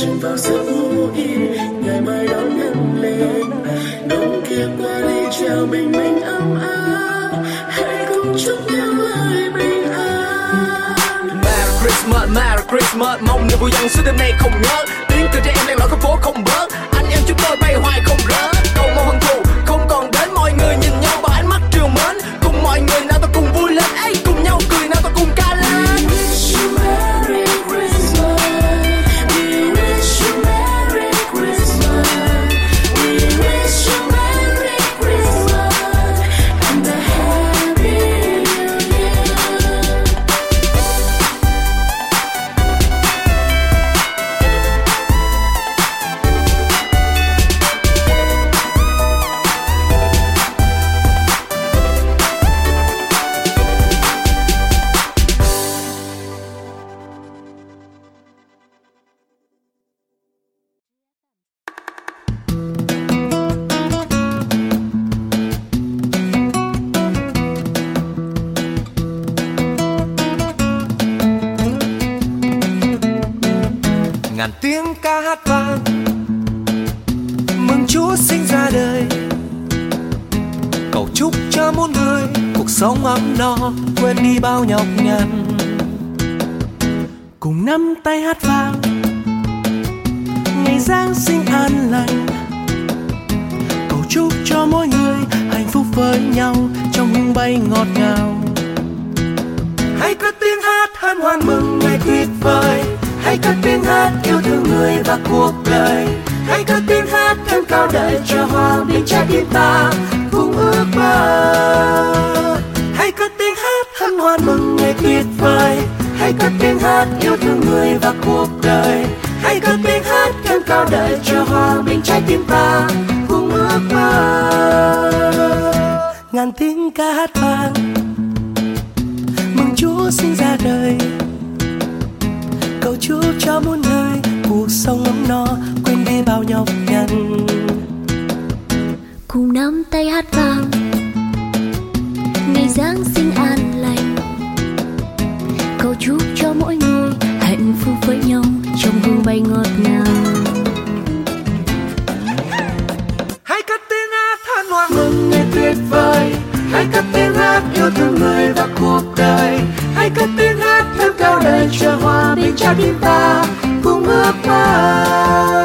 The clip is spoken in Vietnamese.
chìm vào giấc ngủ yên ngày mai đón em lên đông kia qua đi treo bình minh ấm áp. Hãy cùng chúc nhau lời bình an. Merry Christmas, Merry Christmas. Mong niềm vui dân suốt đêm nay không ngớt Tiếng cười trẻ em đang lội không phố không bớt. Hát vang. Mừng Chúa sinh ra đời. Cầu chúc cho muôn người cuộc sống ấm no, quên đi bao nhọc nhằn. Cùng nắm tay hát vang. Ngày giáng sinh an lành. Cầu chúc cho mỗi người hạnh phúc với nhau trong hương bay ngọt ngào. Hãy cất tiếng hát hân hoan mừng ngày tuyệt vời hãy cất tiếng hát yêu thương người và cuộc đời. Hãy cất tiếng hát thêm cao đời cho hòa bình trái tim ta cùng ước mơ. Hãy cất tiếng hát hân hoan mừng ngày tuyệt vời. Hãy cất tiếng hát yêu thương người và cuộc đời. Hãy cất tiếng hát thêm cao đời cho hòa bình trái tim ta cùng ước mơ. Ngàn tiếng ca hát vang. Mừng Chúa sinh ra đời cầu chúc cho muôn người cuộc sống ấm no, quên đi bao nhọc nhằn. Cùng nắm tay hát vang, ngày giáng sinh an lành. Cầu chúc hòa bình trái tim